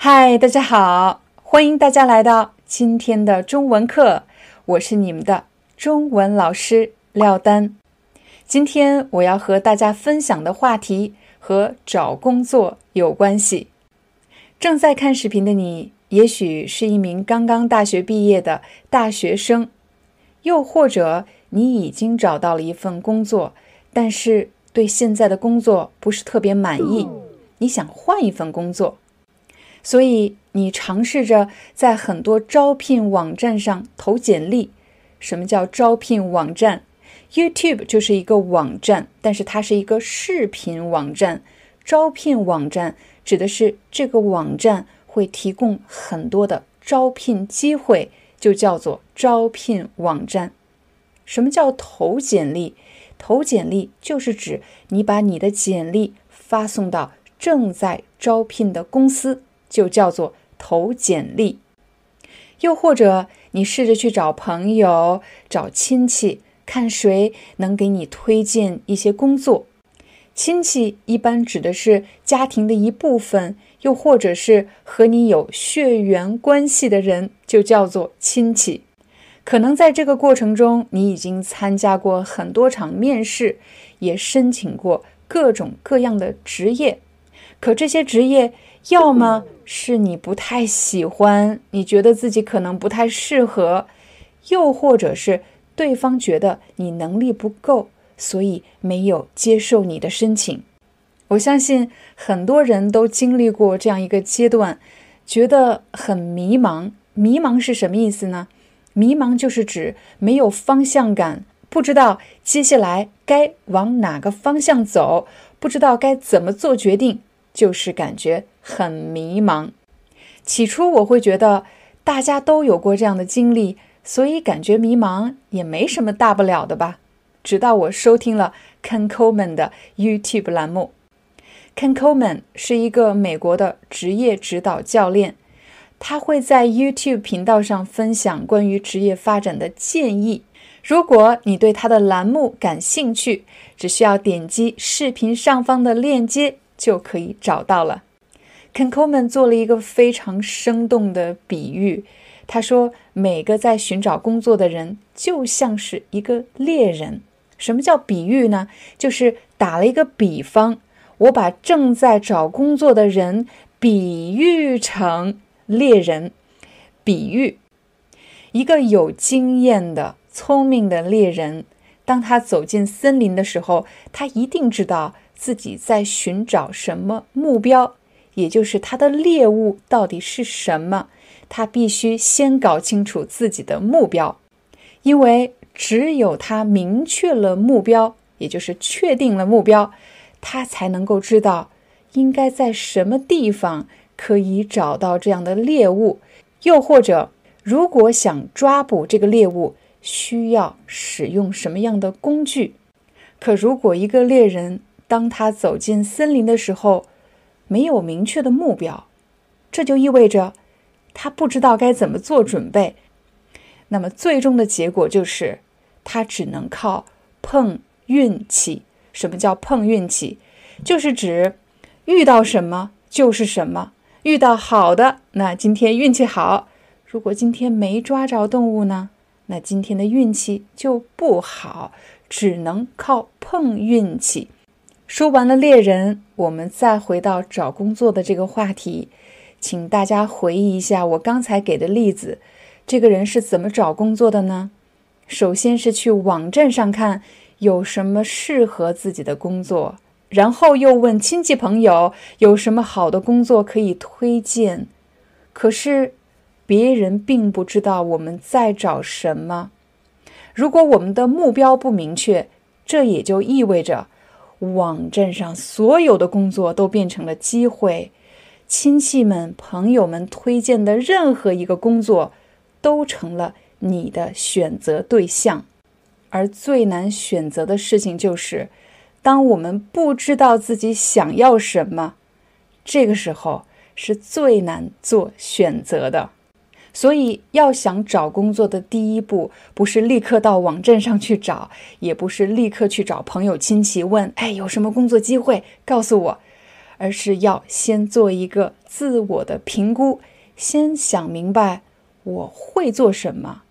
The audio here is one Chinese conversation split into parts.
嗨，大家好，欢迎大家来到今天的中文课，我是你们的中文老师廖丹。今天我要和大家分享的话题和找工作有关系。正在看视频的你，也许是一名刚刚大学毕业的大学生，又或者你已经找到了一份工作，但是对现在的工作不是特别满意，你想换一份工作。所以，你尝试着在很多招聘网站上投简历。什么叫招聘网站？YouTube 就是一个网站，但是它是一个视频网站。招聘网站指的是这个网站会提供很多的招聘机会，就叫做招聘网站。什么叫投简历？投简历就是指你把你的简历发送到正在招聘的公司。就叫做投简历，又或者你试着去找朋友、找亲戚，看谁能给你推荐一些工作。亲戚一般指的是家庭的一部分，又或者是和你有血缘关系的人，就叫做亲戚。可能在这个过程中，你已经参加过很多场面试，也申请过各种各样的职业，可这些职业。要么是你不太喜欢，你觉得自己可能不太适合；又或者是对方觉得你能力不够，所以没有接受你的申请。我相信很多人都经历过这样一个阶段，觉得很迷茫。迷茫是什么意思呢？迷茫就是指没有方向感，不知道接下来该往哪个方向走，不知道该怎么做决定。就是感觉很迷茫。起初我会觉得大家都有过这样的经历，所以感觉迷茫也没什么大不了的吧。直到我收听了 Ken Coleman 的 YouTube 栏目，Ken Coleman 是一个美国的职业指导教练，他会在 YouTube 频道上分享关于职业发展的建议。如果你对他的栏目感兴趣，只需要点击视频上方的链接。就可以找到了。k e n k o m a n 做了一个非常生动的比喻，他说：“每个在寻找工作的人就像是一个猎人。什么叫比喻呢？就是打了一个比方，我把正在找工作的人比喻成猎人。比喻一个有经验的、聪明的猎人，当他走进森林的时候，他一定知道。”自己在寻找什么目标，也就是他的猎物到底是什么？他必须先搞清楚自己的目标，因为只有他明确了目标，也就是确定了目标，他才能够知道应该在什么地方可以找到这样的猎物，又或者如果想抓捕这个猎物，需要使用什么样的工具。可如果一个猎人，当他走进森林的时候，没有明确的目标，这就意味着他不知道该怎么做准备。那么最终的结果就是，他只能靠碰运气。什么叫碰运气？就是指遇到什么就是什么。遇到好的，那今天运气好；如果今天没抓着动物呢，那今天的运气就不好，只能靠碰运气。说完了猎人，我们再回到找工作的这个话题，请大家回忆一下我刚才给的例子。这个人是怎么找工作的呢？首先是去网站上看有什么适合自己的工作，然后又问亲戚朋友有什么好的工作可以推荐。可是别人并不知道我们在找什么。如果我们的目标不明确，这也就意味着。网站上所有的工作都变成了机会，亲戚们、朋友们推荐的任何一个工作，都成了你的选择对象。而最难选择的事情就是，当我们不知道自己想要什么，这个时候是最难做选择的。所以，要想找工作的第一步，不是立刻到网站上去找，也不是立刻去找朋友亲戚问：“哎，有什么工作机会？告诉我。”而是要先做一个自我的评估，先想明白我会做什么，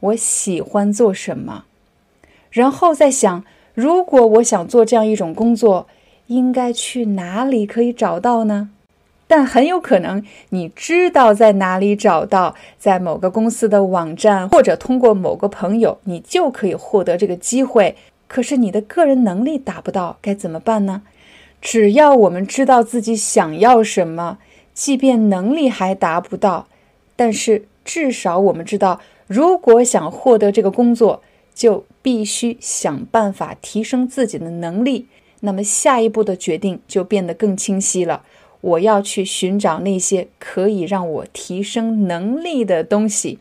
我喜欢做什么，然后再想，如果我想做这样一种工作，应该去哪里可以找到呢？但很有可能你知道在哪里找到，在某个公司的网站，或者通过某个朋友，你就可以获得这个机会。可是你的个人能力达不到，该怎么办呢？只要我们知道自己想要什么，即便能力还达不到，但是至少我们知道，如果想获得这个工作，就必须想办法提升自己的能力。那么下一步的决定就变得更清晰了。我要去寻找那些可以让我提升能力的东西。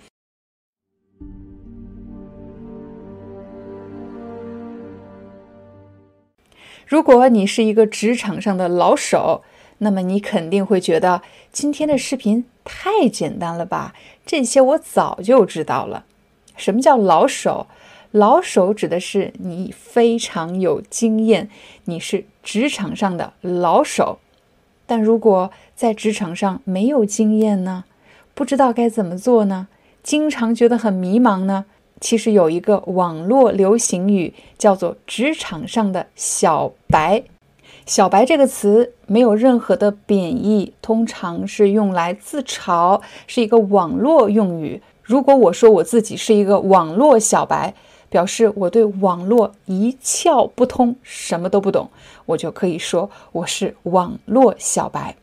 如果你是一个职场上的老手，那么你肯定会觉得今天的视频太简单了吧？这些我早就知道了。什么叫老手？老手指的是你非常有经验，你是职场上的老手。但如果在职场上没有经验呢？不知道该怎么做呢？经常觉得很迷茫呢？其实有一个网络流行语叫做“职场上的小白”。小白这个词没有任何的贬义，通常是用来自嘲，是一个网络用语。如果我说我自己是一个网络小白，表示我对网络一窍不通，什么都不懂，我就可以说我是网络小白。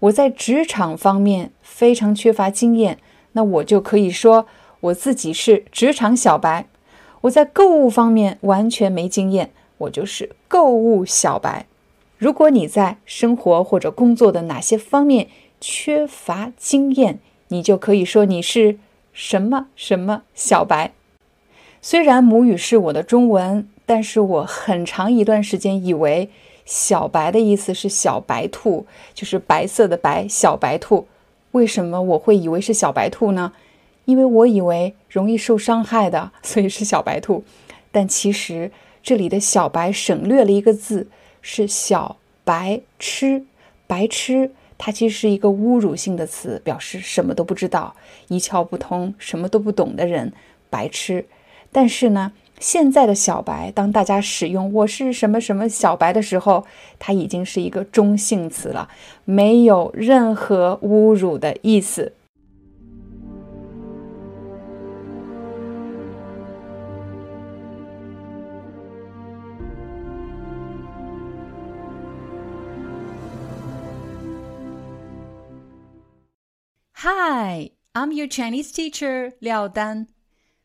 我在职场方面非常缺乏经验，那我就可以说。我自己是职场小白，我在购物方面完全没经验，我就是购物小白。如果你在生活或者工作的哪些方面缺乏经验，你就可以说你是什么什么小白。虽然母语是我的中文，但是我很长一段时间以为小白的意思是小白兔，就是白色的白小白兔。为什么我会以为是小白兔呢？因为我以为容易受伤害的，所以是小白兔。但其实这里的小白省略了一个字，是小白痴。白痴，它其实是一个侮辱性的词，表示什么都不知道、一窍不通、什么都不懂的人，白痴。但是呢，现在的小白，当大家使用“我是什么什么小白”的时候，它已经是一个中性词了，没有任何侮辱的意思。Hi, I'm your Chinese teacher, Liao Dan.